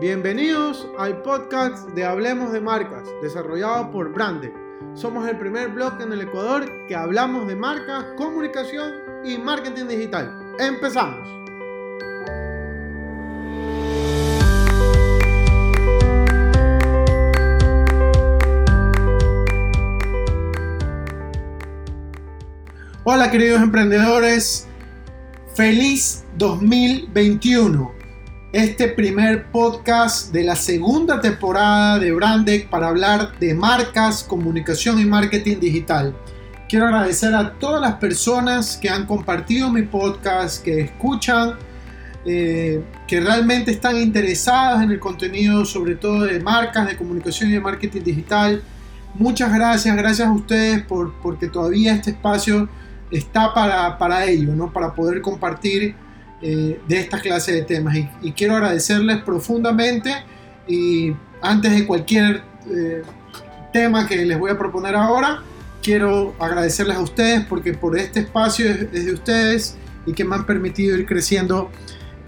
Bienvenidos al podcast de Hablemos de Marcas, desarrollado por Brande. Somos el primer blog en el Ecuador que hablamos de marcas, comunicación y marketing digital. Empezamos. Hola queridos emprendedores, feliz 2021 este primer podcast de la segunda temporada de Brandec para hablar de marcas, comunicación y marketing digital. Quiero agradecer a todas las personas que han compartido mi podcast, que escuchan, eh, que realmente están interesadas en el contenido, sobre todo de marcas, de comunicación y de marketing digital. Muchas gracias, gracias a ustedes por, porque todavía este espacio está para, para ello, ¿no? para poder compartir eh, de esta clase de temas. Y, quiero agradecerles profundamente y antes de cualquier eh, tema que les voy a proponer ahora, quiero agradecerles a ustedes porque por este espacio es, de ustedes y que me han permitido ir creciendo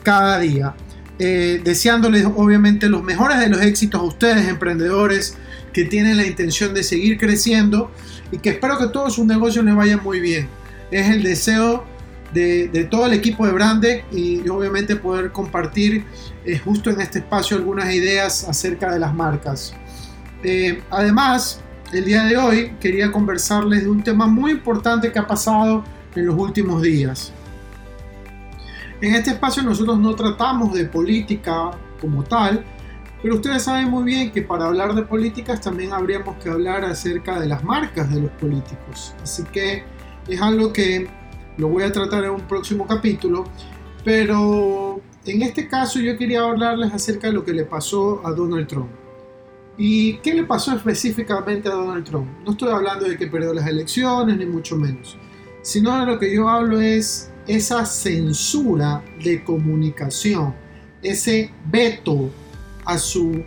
cada día. Eh, deseándoles obviamente los mejores de los éxitos a ustedes, emprendedores que tienen la intención de seguir creciendo y que espero que todo su negocio les vaya muy bien. Es el deseo de, todo el equipo de Brande y, obviamente poder compartir eh, justo en este espacio algunas ideas acerca de las marcas. Eh, además, el día de hoy quería conversarles de un tema muy importante que ha pasado en los últimos días. En este espacio nosotros no tratamos de política como tal, pero ustedes saben muy bien que para hablar de políticas también habríamos que hablar acerca de las marcas de los políticos. Así que es algo que lo voy a tratar en un próximo capítulo, pero en este caso yo quería hablarles acerca de lo que le pasó a Donald Trump. ¿Y qué le pasó específicamente a Donald Trump? No estoy hablando de que perdió las elecciones, ni mucho menos, sino de lo que yo hablo es esa censura de comunicación, ese veto a su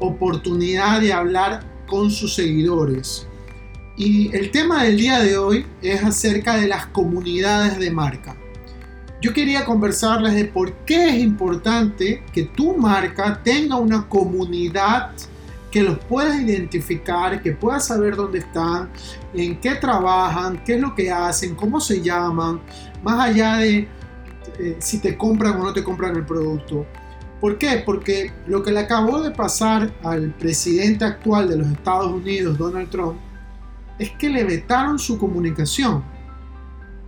oportunidad de hablar con sus seguidores, y el tema del día de hoy es acerca de las comunidades de marca. Yo quería conversarles de por qué es importante que tu marca tenga una comunidad que los puedas identificar, que puedas saber dónde están, en qué trabajan, qué es lo que hacen, cómo se llaman, más allá de eh, si te compran o no te compran el producto. ¿Por qué? Porque lo que le acabó de pasar al presidente actual de los Estados Unidos, Donald Trump, es que le vetaron su comunicación,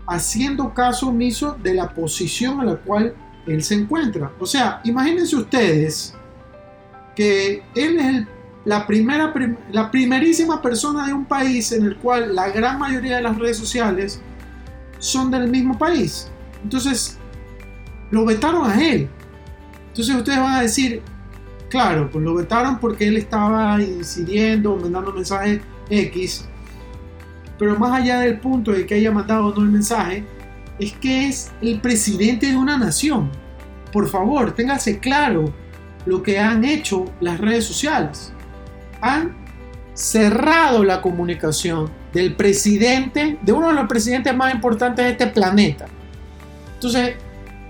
haciendo caso omiso de la posición en la cual él se encuentra. O sea, imagínense ustedes que él es la, primera, la primerísima persona de un país en el cual la gran mayoría de las redes sociales son del mismo país. Entonces, lo vetaron a él. Entonces ustedes van a decir, claro, pues lo vetaron porque él estaba incidiendo, mandando mensajes X pero más allá del punto de que haya mandado o no el mensaje, es que es el presidente de una nación. Por favor, téngase claro lo que han hecho las redes sociales. Han cerrado la comunicación del presidente, de uno de los presidentes más importantes de este planeta. Entonces,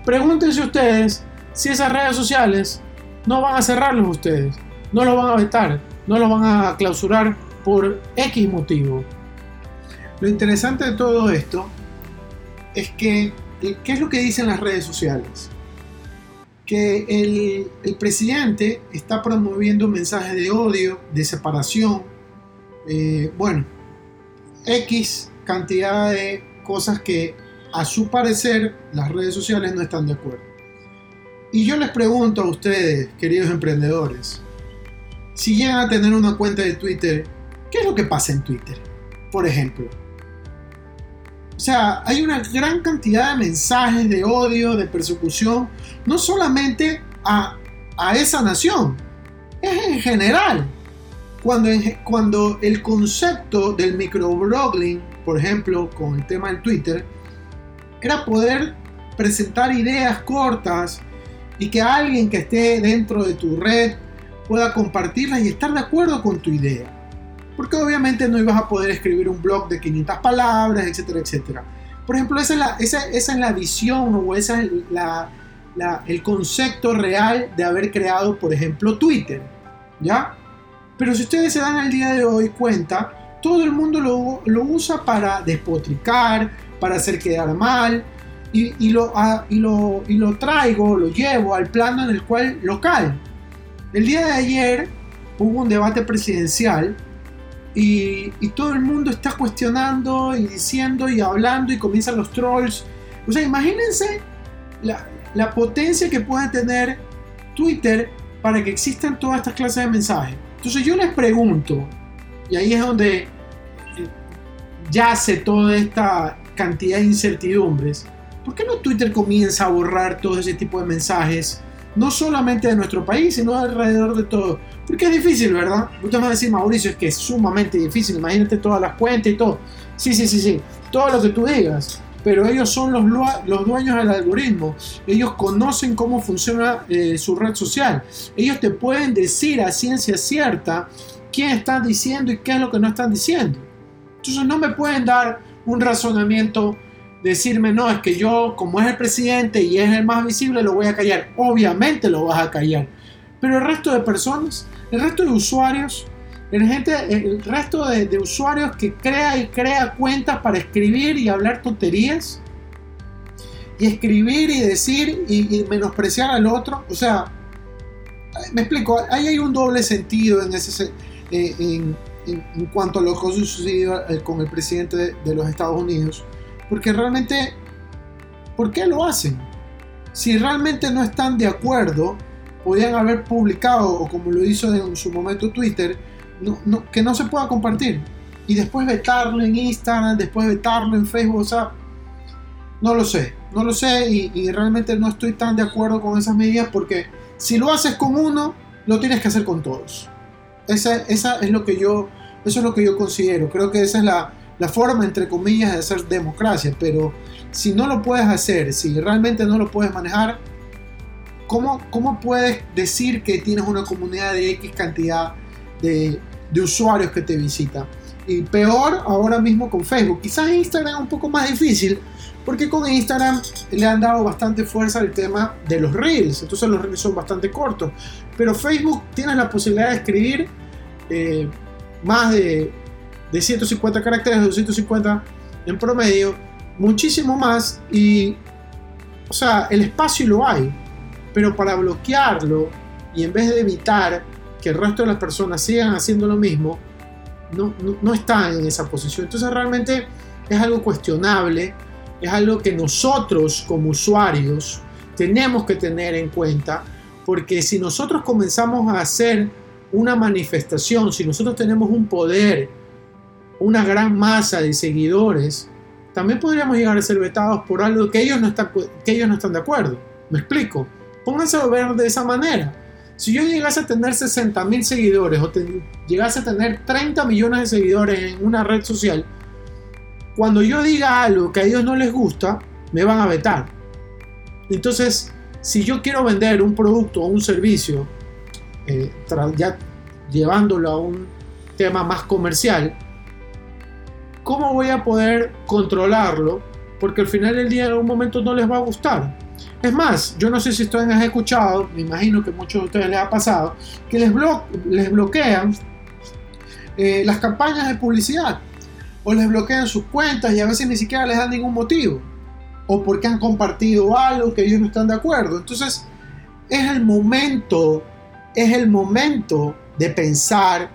pregúntense ustedes si esas redes sociales no van a cerrarlos ustedes, no lo van a vetar, no lo van a clausurar por X motivo. Lo interesante de todo esto es que, ¿qué es lo que dicen las redes sociales? Que el, presidente está promoviendo mensajes de odio, de separación, eh, bueno, X cantidad de cosas que a su parecer las redes sociales no están de acuerdo. Y yo les pregunto a ustedes, queridos emprendedores, si llegan a tener una cuenta de Twitter, ¿qué es lo que pasa en Twitter? Por ejemplo, sea, hay una gran cantidad de mensajes de odio, de persecución, no solamente a, esa nación, es en general. Cuando, cuando el concepto del microblogging, por ejemplo, con el tema del Twitter, era poder presentar ideas cortas y que alguien que esté dentro de tu red pueda compartirlas y estar de acuerdo con tu idea porque obviamente no ibas a poder escribir un blog de 500 palabras, etcétera, etcétera. Por ejemplo, esa es la, esa, esa es la visión o esa es la, el concepto real de haber creado, por ejemplo, Twitter. ¿Ya? Pero si ustedes se dan al día de hoy cuenta, todo el mundo lo, lo usa para despotricar, para hacer quedar mal, y, lo, ah, y, lo, y lo traigo, lo llevo al plano en el cual local. El día de ayer hubo un debate presidencial y, todo el mundo está cuestionando y diciendo y hablando y comienzan los trolls. O sea, imagínense la, la potencia que puede tener Twitter para que existan todas estas clases de mensajes. Entonces yo les pregunto, y ahí es donde eh, yace toda esta cantidad de incertidumbres, ¿por qué no Twitter comienza a borrar todo ese tipo de mensajes? No solamente de nuestro país, sino alrededor de todo. Porque es difícil, ¿verdad? Usted me va a decir, Mauricio, es que es sumamente difícil. Imagínate todas las cuentas y todo. Sí, sí, sí, sí. Todo lo que tú digas. Pero ellos son los, los dueños del algoritmo. Ellos conocen cómo funciona eh, su red social. Ellos te pueden decir a ciencia cierta quién está diciendo y qué es lo que no están diciendo. Entonces no me pueden dar un razonamiento decirme, no, es que yo, como es el presidente y es el más visible, lo voy a callar. Obviamente lo vas a callar. Pero el resto de personas, el resto de usuarios, el, gente, el resto de, usuarios que crea y crea cuentas para escribir y hablar tonterías, y escribir y decir y, menospreciar al otro, o sea, me explico, ahí hay un doble sentido en, ese, eh, en, en, cuanto a lo que ha sucedido eh, con el presidente de los Estados Unidos porque realmente, ¿por qué lo hacen? Si realmente no están de acuerdo, podrían haber publicado, o como lo hizo en su momento Twitter, que no se pueda compartir. Y después vetarlo en Instagram, después vetarlo en Facebook, o sea, no lo sé, no lo sé y, realmente no estoy tan de acuerdo con esas medidas porque si lo haces con uno, lo tienes que hacer con todos. Esa, esa es lo que yo, eso es lo que yo considero. Creo que esa es la, la forma, entre comillas, de hacer democracia, pero si no lo puedes hacer, si realmente no lo puedes manejar, ¿cómo, cómo puedes decir que tienes una comunidad de X cantidad de, de usuarios que te visitan? Y peor ahora mismo con Facebook. Quizás Instagram es un poco más difícil, porque con Instagram le han dado bastante fuerza al tema de los reels. Entonces los reels son bastante cortos. Pero Facebook tienes la posibilidad de escribir eh, más de de 150 caracteres, 250 en promedio, muchísimo más y, o sea, el espacio lo hay, pero para bloquearlo y en vez de evitar que el resto de las personas sigan haciendo lo mismo, no, no, están en esa posición. Entonces realmente es algo cuestionable, es algo que nosotros como usuarios tenemos que tener en cuenta, porque si nosotros comenzamos a hacer una manifestación, si nosotros tenemos un poder, una gran masa de seguidores, también podríamos llegar a ser vetados por algo que ellos no están, que ellos no están de acuerdo. ¿Me explico? Pónganse a ver de esa manera. Si yo llegase a tener 60 mil seguidores o llegase a tener 30 millones de seguidores en una red social, cuando yo diga algo que a ellos no les gusta, me van a vetar. Entonces, si yo quiero vender un producto o un servicio, eh, ya llevándolo a un tema más comercial, ¿cómo voy a poder controlarlo? Porque al final del día en algún momento no les va a gustar. Es más, yo no sé si ustedes han escuchado, me imagino que muchos de ustedes les ha pasado, que les, les bloquean eh, las campañas de publicidad o les bloquean sus cuentas y a veces ni siquiera les dan ningún motivo o porque han compartido algo que ellos no están de acuerdo. Entonces, es el momento, es el momento de pensar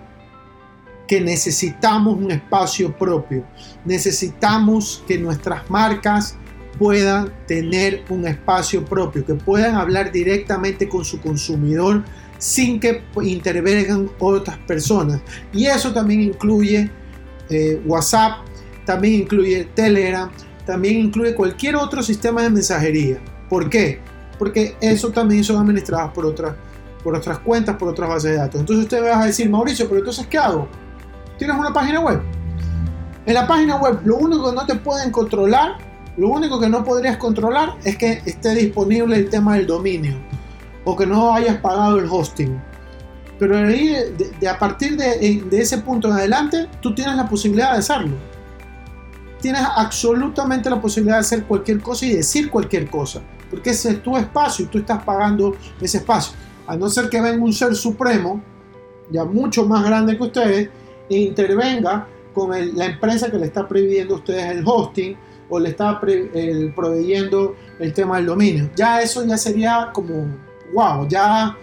que necesitamos un espacio propio. Necesitamos que nuestras marcas puedan tener un espacio propio, que puedan hablar directamente con su consumidor sin que intervengan otras personas. Y eso también incluye eh, WhatsApp, también incluye Telegram, también incluye cualquier otro sistema de mensajería. ¿Por qué? Porque eso también son administrados por otras, por otras cuentas, por otras bases de datos. Entonces usted va a decir, Mauricio, pero entonces ¿qué hago? tienes una página web. En la página web lo único que no te pueden controlar, lo único que no podrías controlar es que esté disponible el tema del dominio o que no hayas pagado el hosting. Pero de, a partir de, de ese punto en adelante, tú tienes la posibilidad de hacerlo. Tienes absolutamente la posibilidad de hacer cualquier cosa y decir cualquier cosa. porque ese es tu espacio y tú estás pagando ese espacio. A no ser que venga un ser supremo, ya mucho más grande que ustedes, e intervenga con la empresa que le está prohibiendo a ustedes el hosting o le está proveyendo el tema del dominio. Ya eso ya sería como, wow, ya,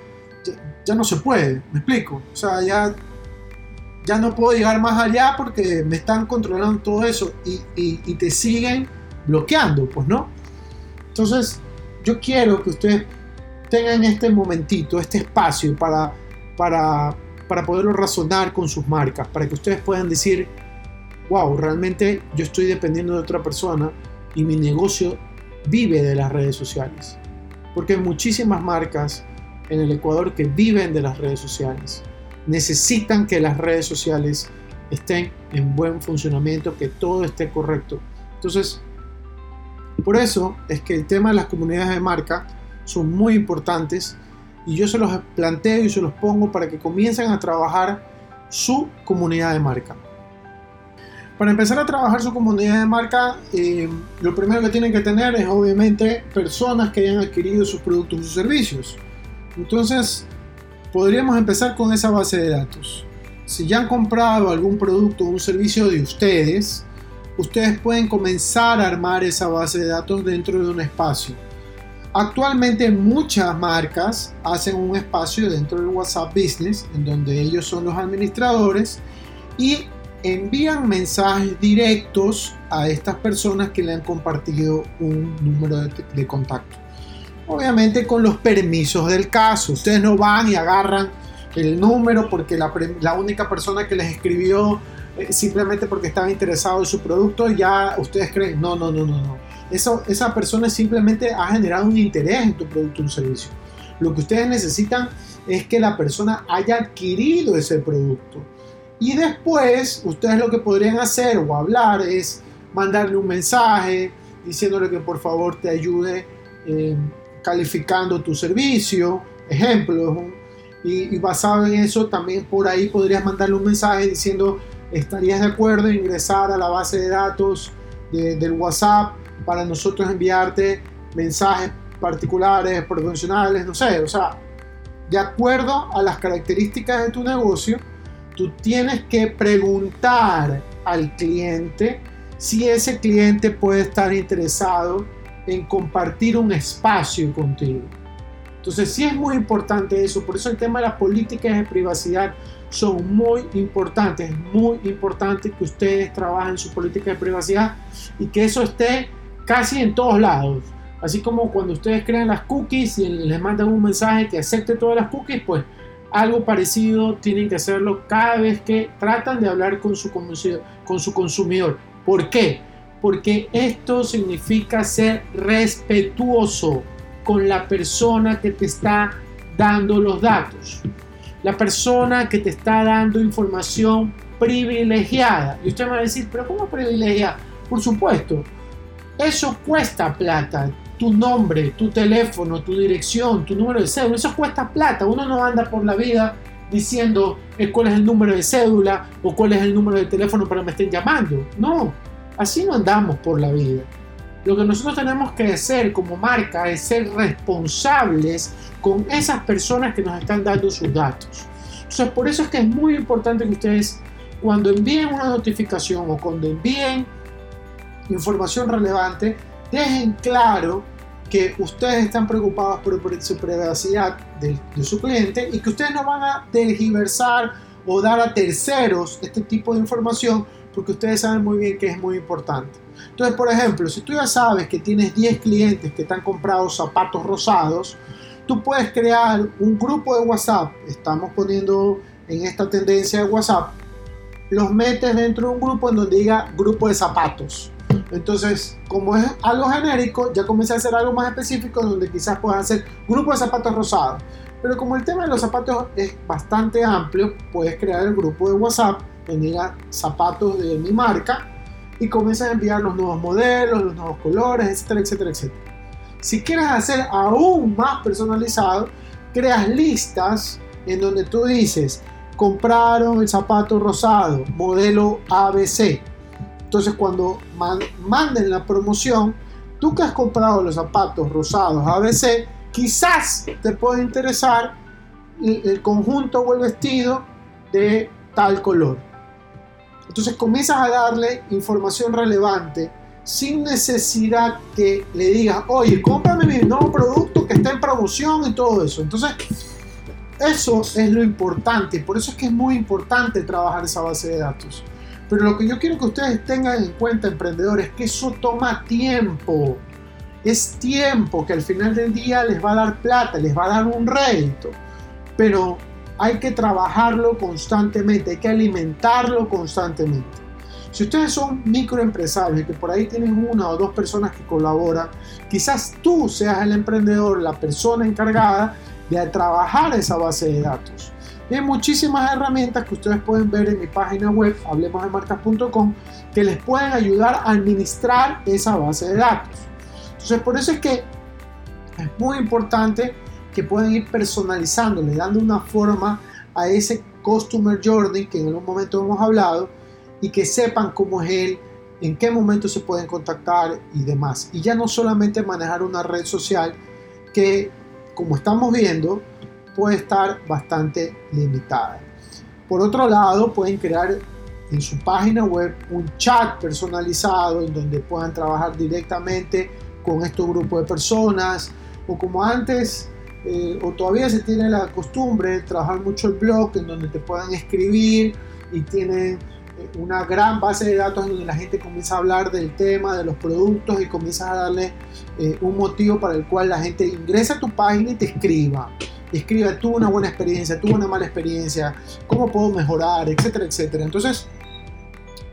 ya, no se puede, me explico. O sea, ya, ya no puedo llegar más allá porque me están controlando todo eso y, y te siguen bloqueando, pues no. Entonces, yo quiero que ustedes tengan este momentito, este espacio para, para, para poderlo razonar con sus marcas, para que ustedes puedan decir, wow, realmente yo estoy dependiendo de otra persona y mi negocio vive de las redes sociales. Porque hay muchísimas marcas en el Ecuador que viven de las redes sociales. Necesitan que las redes sociales estén en buen funcionamiento, que todo esté correcto. Entonces, por eso es que el tema de las comunidades de marca son muy importantes y yo se los planteo y se los pongo para que comiencen a trabajar su comunidad de marca. Para empezar a trabajar su comunidad de marca, eh, lo primero que tienen que tener es obviamente personas que hayan adquirido sus productos o servicios. Entonces, podríamos empezar con esa base de datos. Si ya han comprado algún producto o un servicio de ustedes, ustedes pueden comenzar a armar esa base de datos dentro de un espacio. Actualmente muchas marcas hacen un espacio dentro del WhatsApp Business en donde ellos son los administradores y envían mensajes directos a estas personas que le han compartido un número de, contacto. Obviamente con los permisos del caso. Ustedes no van y agarran el número porque la, única persona que les escribió eh, simplemente porque estaba interesado en su producto, ya ustedes creen, no, no, no, no, no. Eso, esa persona simplemente ha generado un interés en tu producto o servicio. Lo que ustedes necesitan es que la persona haya adquirido ese producto y después, ustedes lo que podrían hacer o hablar es mandarle un mensaje diciéndole que por favor te ayude eh, calificando tu servicio, ejemplos. Y, basado en eso, también por ahí podrías mandarle un mensaje diciendo estarías de acuerdo en ingresar a la base de datos del WhatsApp para nosotros enviarte mensajes particulares, profesionales, no sé, o sea, de acuerdo a las características de tu negocio tú tienes que preguntar al cliente si ese cliente puede estar interesado en compartir un espacio contigo. Entonces sí es muy importante eso, por eso el tema de las políticas de privacidad son muy importantes, es muy importante que ustedes trabajen su política de privacidad y que eso esté casi en todos lados. Así como cuando ustedes crean las cookies y les mandan un mensaje que acepte todas las cookies, pues algo parecido tienen que hacerlo cada vez que tratan de hablar con su, con su consumidor. ¿Por qué? Porque esto significa ser respetuoso con la persona que te está dando los datos. La persona que te está dando información privilegiada. Y usted me va a decir, pero ¿cómo privilegiada? Por supuesto, eso cuesta plata tu nombre, tu teléfono, tu dirección, tu número de cédula, eso cuesta plata. Uno no anda por la vida diciendo eh, cuál es el número de cédula o cuál es el número de teléfono para que me estén llamando. No, así no andamos por la vida. Lo que nosotros tenemos que hacer como marca es ser responsables con esas personas que nos están dando sus datos. Entonces, por eso es que es muy importante que ustedes, cuando envíen una notificación o cuando envíen información relevante, dejen claro que ustedes están preocupados por, su privacidad de, su cliente y que ustedes no van a tergiversar o dar a terceros este tipo de información porque ustedes saben muy bien que es muy importante. Entonces, por ejemplo, si tú ya sabes que tienes 10 clientes que te han comprado zapatos rosados, tú puedes crear un grupo de WhatsApp. Estamos poniendo en esta tendencia de WhatsApp. Los metes dentro de un grupo en donde diga grupo de zapatos entonces, como es algo genérico, ya comencé a hacer algo más específico donde quizás puedas hacer grupo de zapatos rosados. Pero como el tema de los zapatos es bastante amplio, puedes crear el grupo de WhatsApp donde diga zapatos de mi marca y comienzas a enviar los nuevos modelos, los nuevos colores, etcétera, etcétera, etcétera. Si quieres hacer aún más personalizado, creas listas en donde tú dices, compraron el zapato rosado, modelo ABC entonces cuando manden la promoción, tú que has comprado los zapatos rosados ABC, quizás te pueda interesar el conjunto o el vestido de tal color. Entonces comienzas a darle información relevante sin necesidad que le digas, oye, cómprame mi nuevo producto que está en promoción y todo eso. Entonces, eso es lo importante. Por eso es que es muy importante trabajar esa base de datos. Pero lo que yo quiero que ustedes tengan en cuenta, emprendedores, es que eso toma tiempo. Es tiempo que al final del día les va a dar plata, les va a dar un rédito. Pero hay que trabajarlo constantemente, hay que alimentarlo constantemente. Si ustedes son microempresarios y que por ahí tienen una o dos personas que colaboran, quizás tú seas el emprendedor, la persona encargada de trabajar esa base de datos. Hay muchísimas herramientas que ustedes pueden ver en mi página web, hablemosdemarcas.com, que les pueden ayudar a administrar esa base de datos. Entonces, por eso es que es muy importante que pueden ir personalizándole, dando una forma a ese Customer Journey que en algún momento hemos hablado y que sepan cómo es él, en qué momento se pueden contactar y demás. Y ya no solamente manejar una red social que, como estamos viendo, puede estar bastante limitada. Por otro lado, pueden crear en su página web un chat personalizado en donde puedan trabajar directamente con estos grupos de personas o como antes eh, o todavía se tiene la costumbre de trabajar mucho el blog en donde te puedan escribir y tienen eh, una gran base de datos en donde la gente comienza a hablar del tema, de los productos y comienzas a darle eh, un motivo para el cual la gente ingresa a tu página y te escriba. Escriba, tuve una buena experiencia, tuve una mala experiencia, cómo puedo mejorar, etcétera, etcétera. Entonces,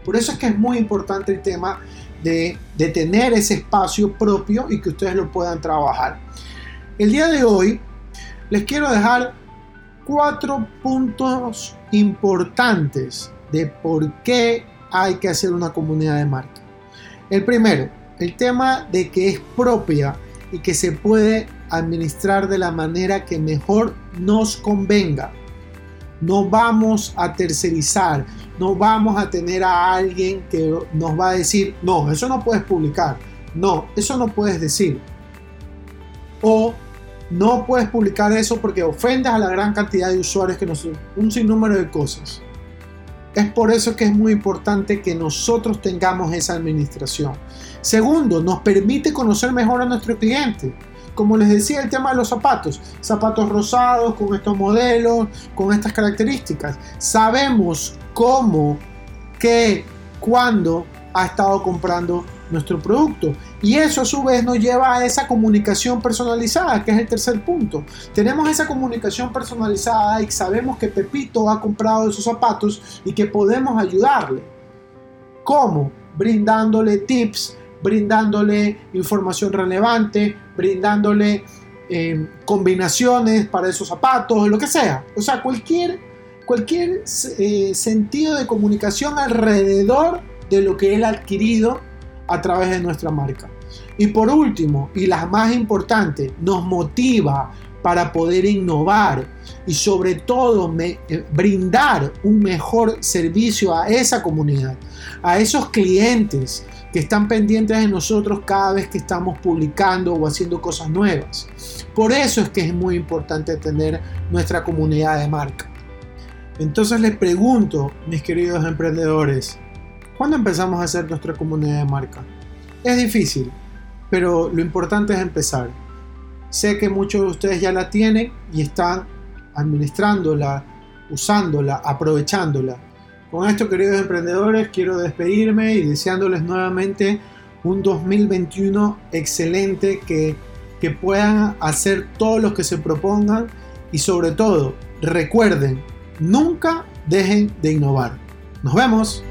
por eso es que es muy importante el tema de, de tener ese espacio propio y que ustedes lo puedan trabajar. El día de hoy les quiero dejar cuatro puntos importantes de por qué hay que hacer una comunidad de marca. El primero, el tema de que es propia y que se puede administrar de la manera que mejor nos convenga. No vamos a tercerizar, no vamos a tener a alguien que nos va a decir, no, eso no puedes publicar, no, eso no puedes decir. O no puedes publicar eso porque ofendas a la gran cantidad de usuarios que nos... un sinnúmero de cosas. Es por eso que es muy importante que nosotros tengamos esa administración. Segundo, nos permite conocer mejor a nuestro cliente. Como les decía, el tema de los zapatos. Zapatos rosados con estos modelos, con estas características. Sabemos cómo, qué, cuándo ha estado comprando nuestro producto. Y eso a su vez nos lleva a esa comunicación personalizada, que es el tercer punto. Tenemos esa comunicación personalizada y sabemos que Pepito ha comprado esos zapatos y que podemos ayudarle. ¿Cómo? Brindándole tips, brindándole información relevante, brindándole eh, combinaciones para esos zapatos, lo que sea. O sea, cualquier, cualquier eh, sentido de comunicación alrededor de lo que él ha adquirido a través de nuestra marca. Y por último, y la más importante, nos motiva para poder innovar y sobre todo eh, brindar un mejor servicio a esa comunidad, a esos clientes que están pendientes de nosotros cada vez que estamos publicando o haciendo cosas nuevas. Por eso es que es muy importante tener nuestra comunidad de marca. Entonces les pregunto, mis queridos emprendedores, ¿Cuándo empezamos a hacer nuestra comunidad de marca? Es difícil, pero lo importante es empezar. Sé que muchos de ustedes ya la tienen y están administrándola, usándola, aprovechándola. Con esto, queridos emprendedores, quiero despedirme y deseándoles nuevamente un 2021 excelente que, que puedan hacer todo lo que se propongan y sobre todo, recuerden, nunca dejen de innovar. Nos vemos.